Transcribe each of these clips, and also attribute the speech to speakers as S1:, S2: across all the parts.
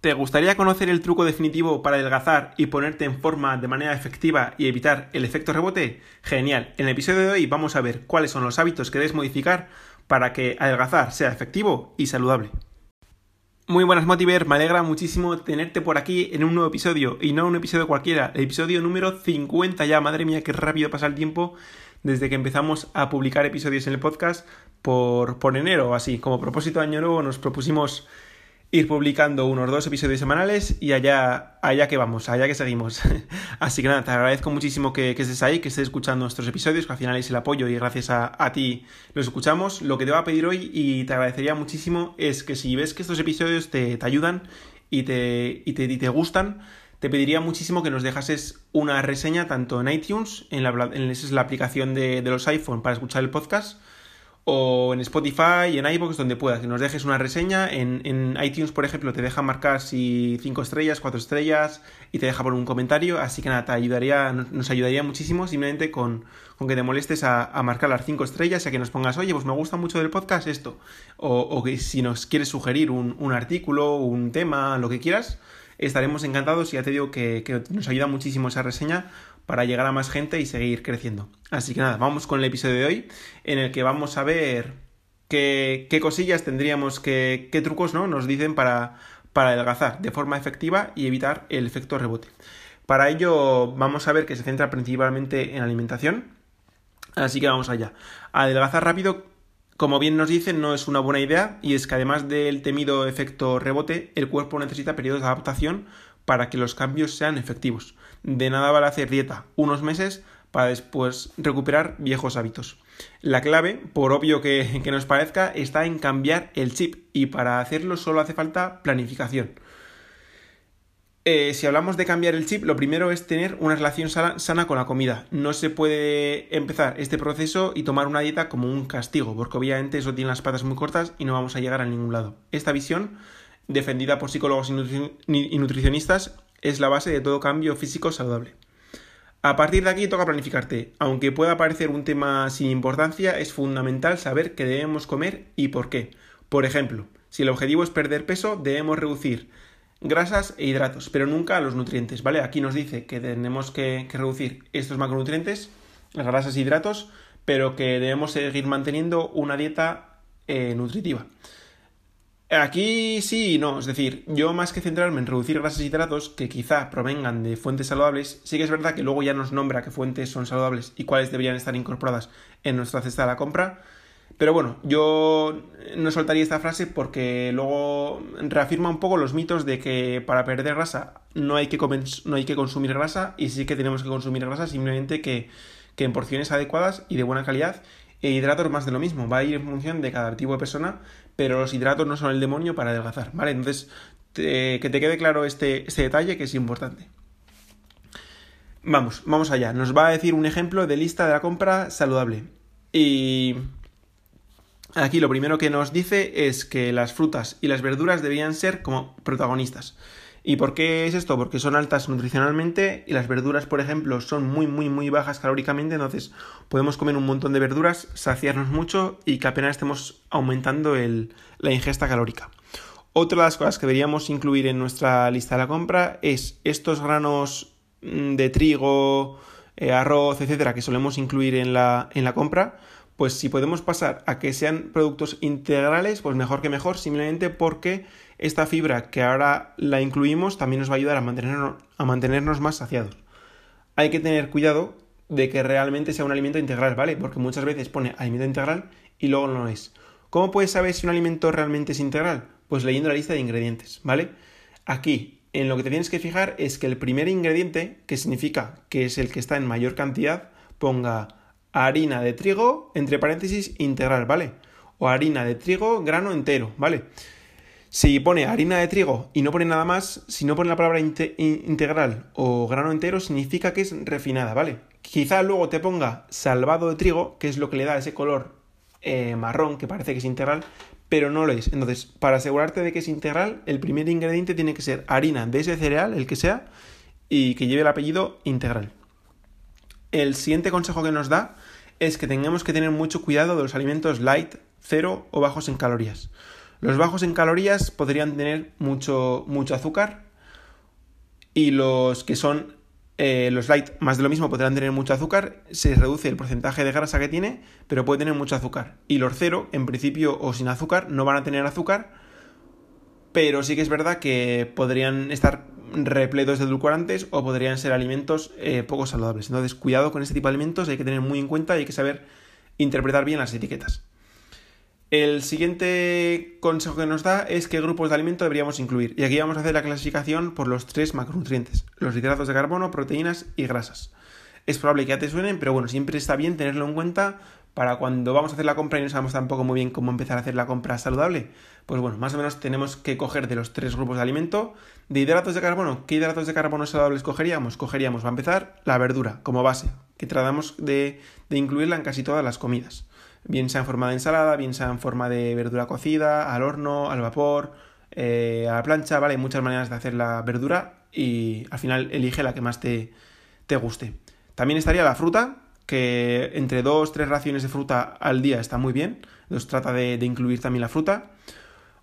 S1: ¿Te gustaría conocer el truco definitivo para adelgazar y ponerte en forma de manera efectiva y evitar el efecto rebote? Genial. En el episodio de hoy vamos a ver cuáles son los hábitos que debes modificar para que adelgazar sea efectivo y saludable. Muy buenas Motiver, me alegra muchísimo tenerte por aquí en un nuevo episodio y no un episodio cualquiera, el episodio número 50 ya, madre mía, qué rápido pasa el tiempo desde que empezamos a publicar episodios en el podcast por, por enero, así como propósito de año nuevo nos propusimos ir publicando unos dos episodios semanales y allá, allá que vamos, allá que seguimos. Así que nada, te agradezco muchísimo que, estés ahí, que estés escuchando nuestros episodios, que al final es el apoyo y gracias a, ti los escuchamos. Lo que te voy a pedir hoy y te agradecería muchísimo es que si ves que estos episodios te, ayudan y te, y te, gustan, te pediría muchísimo que nos dejases una reseña tanto en iTunes, en la, en, esa es la aplicación de, de los iPhone para escuchar el podcast, o en Spotify y en iVoox, donde puedas, que nos dejes una reseña. En, en iTunes, por ejemplo, te deja marcar si 5 estrellas, 4 estrellas y te deja por un comentario. Así que nada, te ayudaría, nos ayudaría muchísimo simplemente con, con que te molestes a, a, marcar las 5 estrellas y a que nos pongas, oye, pues me gusta mucho del podcast esto. O, o que si nos quieres sugerir un, un, artículo, un tema, lo que quieras, estaremos encantados y ya te digo que, que nos ayuda muchísimo esa reseña para llegar a más gente y seguir creciendo. Así que nada, vamos con el episodio de hoy en el que vamos a ver qué, qué cosillas tendríamos, que, qué trucos ¿no? nos dicen para, para adelgazar de forma efectiva y evitar el efecto rebote. Para ello vamos a ver que se centra principalmente en alimentación. Así que vamos allá. Adelgazar rápido, como bien nos dicen, no es una buena idea y es que además del temido efecto rebote, el cuerpo necesita periodos de adaptación para que los cambios sean efectivos. De nada vale hacer dieta unos meses para después recuperar viejos hábitos. La clave, por obvio que, nos parezca, está en cambiar el chip y para hacerlo solo hace falta planificación. Eh, si hablamos de cambiar el chip, lo primero es tener una relación sana, con la comida. No se puede empezar este proceso y tomar una dieta como un castigo, porque obviamente eso tiene las patas muy cortas y no vamos a llegar a ningún lado. Esta visión, defendida por psicólogos y nutricionistas, es la base de todo cambio físico saludable. A partir de aquí toca planificarte. Aunque pueda parecer un tema sin importancia, es fundamental saber qué debemos comer y por qué. Por ejemplo, si el objetivo es perder peso, debemos reducir grasas e hidratos, pero nunca los nutrientes, ¿vale? Aquí nos dice que tenemos que, reducir estos macronutrientes, las grasas e hidratos, pero que debemos seguir manteniendo una dieta eh, nutritiva. Aquí sí y no, es decir, yo más que centrarme en reducir grasas y hidratos que quizá provengan de fuentes saludables, sí que es verdad que luego ya nos nombra qué fuentes son saludables y cuáles deberían estar incorporadas en nuestra cesta de la compra. Pero bueno, yo no soltaría esta frase porque luego reafirma un poco los mitos de que para perder grasa no hay que, no hay que consumir grasa y sí que tenemos que consumir grasa simplemente que, que en porciones adecuadas y de buena calidad hidratos más de lo mismo, va a ir en función de cada tipo de persona, pero los hidratos no son el demonio para adelgazar, ¿vale? Entonces, que te quede claro este, este detalle que es importante. Vamos, vamos allá. Nos va a decir un ejemplo de lista de la compra saludable. Y aquí lo primero que nos dice es que las frutas y las verduras deberían ser como protagonistas. ¿Y por qué es esto? Porque son altas nutricionalmente y las verduras, por ejemplo, son muy, muy, muy bajas calóricamente, entonces podemos comer un montón de verduras, saciarnos mucho y que apenas estemos aumentando la ingesta calórica. Otra de las cosas que deberíamos incluir en nuestra lista de la compra es estos granos mm, de trigo, eh, arroz, etcétera, que solemos incluir en la, en la compra, pues si podemos pasar a que sean productos integrales, pues mejor que mejor, simplemente porque esta fibra que ahora la incluimos también nos va a ayudar a mantenernos, a mantenernos más saciados. Hay que tener cuidado de que realmente sea un alimento integral, ¿vale? Porque muchas veces pone alimento integral y luego no es. ¿Cómo puedes saber si un alimento realmente es integral? Pues leyendo la lista de ingredientes, ¿vale? Aquí, en lo que te tienes que fijar es que el primer ingrediente, que significa que es el que está en mayor cantidad, ponga harina de trigo, entre paréntesis, integral, ¿vale? O harina de trigo, grano entero, ¿vale? Si pone harina de trigo y no pone nada más, si no pone la palabra integral o grano entero, significa que es refinada, ¿vale? Quizá luego te ponga salvado de trigo, que es lo que le da ese color eh, marrón que parece que es integral, pero no lo es. Entonces, para asegurarte de que es integral, el primer ingrediente tiene que ser harina de ese cereal, el que sea, y que lleve el apellido integral. El siguiente consejo que nos da es que tengamos que tener mucho cuidado de los alimentos light, cero o bajos en calorías. Los bajos en calorías podrían tener mucho, mucho azúcar y los que son eh, los light más de lo mismo podrán tener mucho azúcar, se reduce el porcentaje de grasa que tiene, pero puede tener mucho azúcar. Y los cero, en principio o sin azúcar, no van a tener azúcar, pero sí que es verdad que podrían estar repletos de edulcorantes o podrían ser alimentos eh, poco saludables. Entonces, cuidado con este tipo de alimentos, hay que tener muy en cuenta y hay que saber interpretar bien las etiquetas. El siguiente consejo que nos da es qué grupos de alimento deberíamos incluir. Y aquí vamos a hacer la clasificación por los tres macronutrientes, los hidratos de carbono, proteínas y grasas. Es probable que ya te suenen, pero bueno, siempre está bien tenerlo en cuenta para cuando vamos a hacer la compra y no sabemos tampoco muy bien cómo empezar a hacer la compra saludable. Pues bueno, más o menos tenemos que coger de los tres grupos de alimento. De hidratos de carbono, ¿qué hidratos de carbono saludables cogeríamos? Cogeríamos, va a empezar, la verdura como base, que tratamos de, de incluirla en casi todas las comidas bien sea en forma de ensalada, bien sea en forma de verdura cocida, al horno, al vapor, eh, a la plancha, ¿vale? Hay muchas maneras de hacer la verdura y al final elige la que más te, te guste. También estaría la fruta, que entre dos, tres raciones de fruta al día está muy bien. Entonces trata de, incluir también la fruta.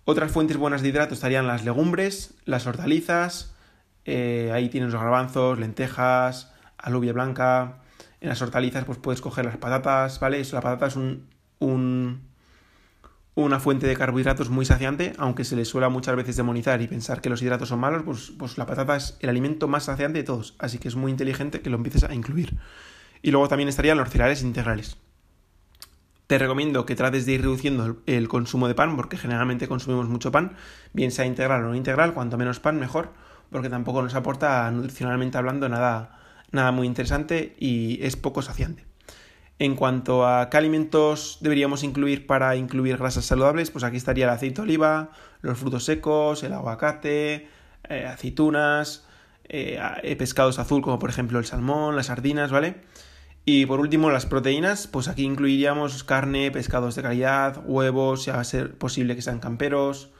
S1: Otras fuentes buenas de hidrato estarían las legumbres, las hortalizas, eh, ahí tienes los garbanzos, lentejas, alubia blanca, en las hortalizas pues puedes coger las patatas, ¿vale? la patata es un, una fuente de carbohidratos muy saciante, aunque se le suele muchas veces demonizar y pensar que los hidratos son malos, pues, pues la patata es el alimento más saciante de todos, así que es muy inteligente que lo empieces a incluir. Y luego también estarían los cereales integrales. Te recomiendo que trates de ir reduciendo el consumo de pan, porque generalmente consumimos mucho pan, bien sea integral o no integral, cuanto menos pan mejor, porque tampoco nos aporta nutricionalmente hablando nada, nada muy interesante y es poco saciante. En cuanto a qué alimentos deberíamos incluir para incluir grasas saludables, pues aquí estaría el aceite de oliva, los frutos secos, el aguacate, eh, aceitunas, eh, eh, pescados azul como por ejemplo el salmón, las sardinas, ¿vale? Y por último las proteínas, pues aquí incluiríamos carne, pescados de calidad, huevos, si va a ser posible que sean camperos,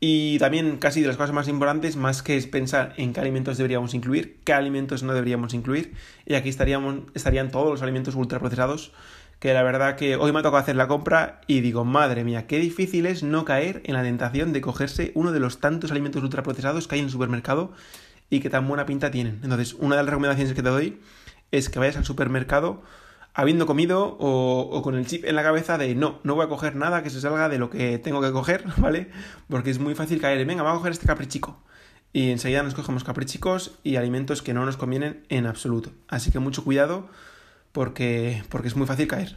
S1: y también casi de las cosas más importantes, más que pensar en qué alimentos deberíamos incluir, qué alimentos no deberíamos incluir. Y aquí estaríamos, estarían todos los alimentos ultraprocesados, que la verdad que hoy me ha tocado hacer la compra y digo, madre mía, qué difícil es no caer en la tentación de cogerse uno de los tantos alimentos ultraprocesados que hay en el supermercado y que tan buena pinta tienen. Entonces, una de las recomendaciones que te doy es que vayas al supermercado habiendo comido o, con el chip en la cabeza de no, no voy a coger nada que se salga de lo que tengo que coger, ¿vale? Porque es muy fácil caer en, venga, voy a coger este caprichico. Y enseguida nos cogemos caprichicos y alimentos que no nos convienen en absoluto. Así que mucho cuidado porque, porque es muy fácil caer.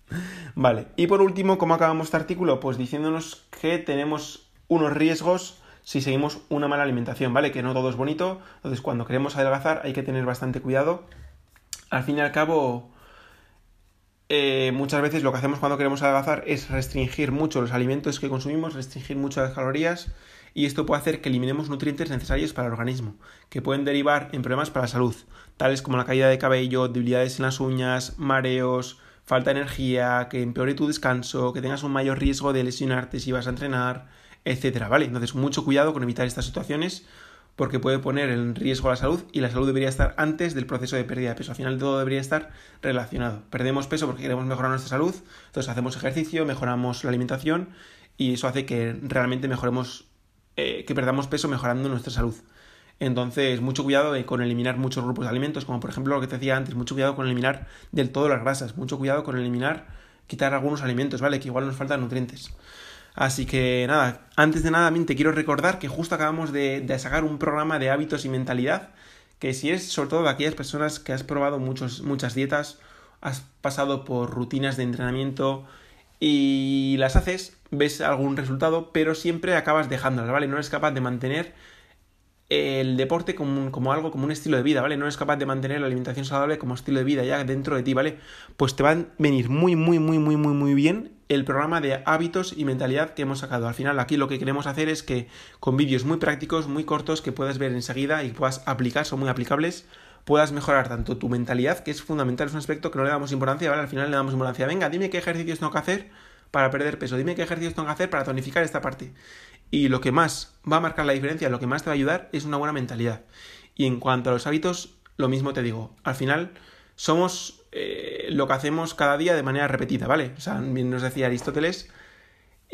S1: vale, y por último, ¿cómo acabamos este artículo? Pues diciéndonos que tenemos unos riesgos si seguimos una mala alimentación, ¿vale? Que no todo es bonito, entonces cuando queremos adelgazar hay que tener bastante cuidado. Al fin y al cabo, eh, muchas veces lo que hacemos cuando queremos adelgazar es restringir mucho los alimentos que consumimos, restringir mucho las calorías y esto puede hacer que eliminemos nutrientes necesarios para el organismo, que pueden derivar en problemas para la salud, tales como la caída de cabello, debilidades en las uñas, mareos, falta de energía, que empeore tu descanso, que tengas un mayor riesgo de lesionarte si vas a entrenar, etcétera, ¿vale? Entonces, mucho cuidado con evitar estas situaciones porque puede poner en riesgo la salud y la salud debería estar antes del proceso de pérdida de peso. Al final todo debería estar relacionado. Perdemos peso porque queremos mejorar nuestra salud, entonces hacemos ejercicio, mejoramos la alimentación y eso hace que realmente mejoremos, eh, que perdamos peso mejorando nuestra salud. Entonces, mucho cuidado con eliminar muchos grupos de alimentos, como por ejemplo lo que te decía antes, mucho cuidado con eliminar del todo las grasas, mucho cuidado con eliminar, quitar algunos alimentos, ¿vale? Que igual nos faltan nutrientes. Así que nada, antes de nada te quiero recordar que justo acabamos de, sacar un programa de hábitos y mentalidad, que si es sobre todo de aquellas personas que has probado muchos, muchas dietas, has pasado por rutinas de entrenamiento y las haces, ves algún resultado, pero siempre acabas dejándolas, ¿vale? No eres capaz de mantener el deporte como, como, algo, como un estilo de vida, ¿vale? No eres capaz de mantener la alimentación saludable como estilo de vida ya dentro de ti, ¿vale? Pues te va a venir muy, muy, muy, muy, muy, muy bien el programa de hábitos y mentalidad que hemos sacado. Al final aquí lo que queremos hacer es que con vídeos muy prácticos, muy cortos, que puedas ver enseguida y puedas aplicar, son muy aplicables, puedas mejorar tanto tu mentalidad, que es fundamental, es un aspecto que no le damos importancia, ¿vale? Al final le damos importancia. Venga, dime qué ejercicios tengo que hacer para perder peso, dime qué ejercicios tengo que hacer para tonificar esta parte. Y lo que más va a marcar la diferencia, lo que más te va a ayudar es una buena mentalidad. Y en cuanto a los hábitos, lo mismo te digo. Al final somos eh, lo que hacemos cada día de manera repetida, ¿vale? O sea, bien nos decía Aristóteles,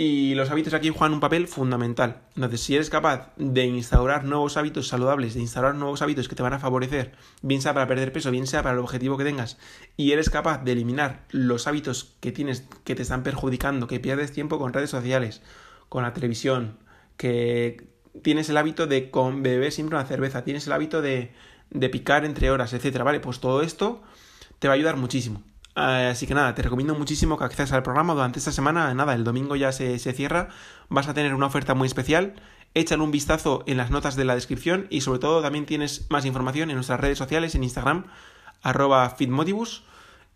S1: Y los hábitos aquí juegan un papel fundamental. Entonces, si eres capaz de instaurar nuevos hábitos saludables, de instaurar nuevos hábitos que te van a favorecer, bien sea para perder peso, bien sea para el objetivo que tengas, y eres capaz de eliminar los hábitos que tienes que te están perjudicando, que pierdes tiempo con redes sociales, con la televisión, que tienes el hábito de beber siempre una cerveza, tienes el hábito de, de picar entre horas, etcétera, ¿vale? Pues todo esto te va a ayudar muchísimo. Eh, así que nada, te recomiendo muchísimo que accedas al programa durante esta semana. Nada, el domingo ya se, cierra. Vas a tener una oferta muy especial. Échale un vistazo en las notas de la descripción y sobre todo también tienes más información en nuestras redes sociales, en Instagram, arroba fitmotivus.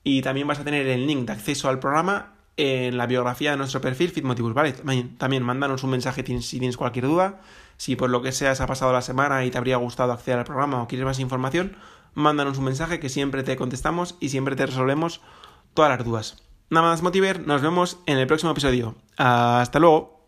S1: Y también vas a tener el link de acceso al programa en la biografía de nuestro perfil Fitmotivus, ¿vale? También, también mándanos un mensaje si tienes cualquier duda. Si por lo que sea se ha pasado la semana y te habría gustado acceder al programa o quieres más información, mándanos un mensaje que siempre te contestamos y siempre te resolvemos todas las dudas. Nada más, Motiver, nos vemos en el próximo episodio. Hasta luego.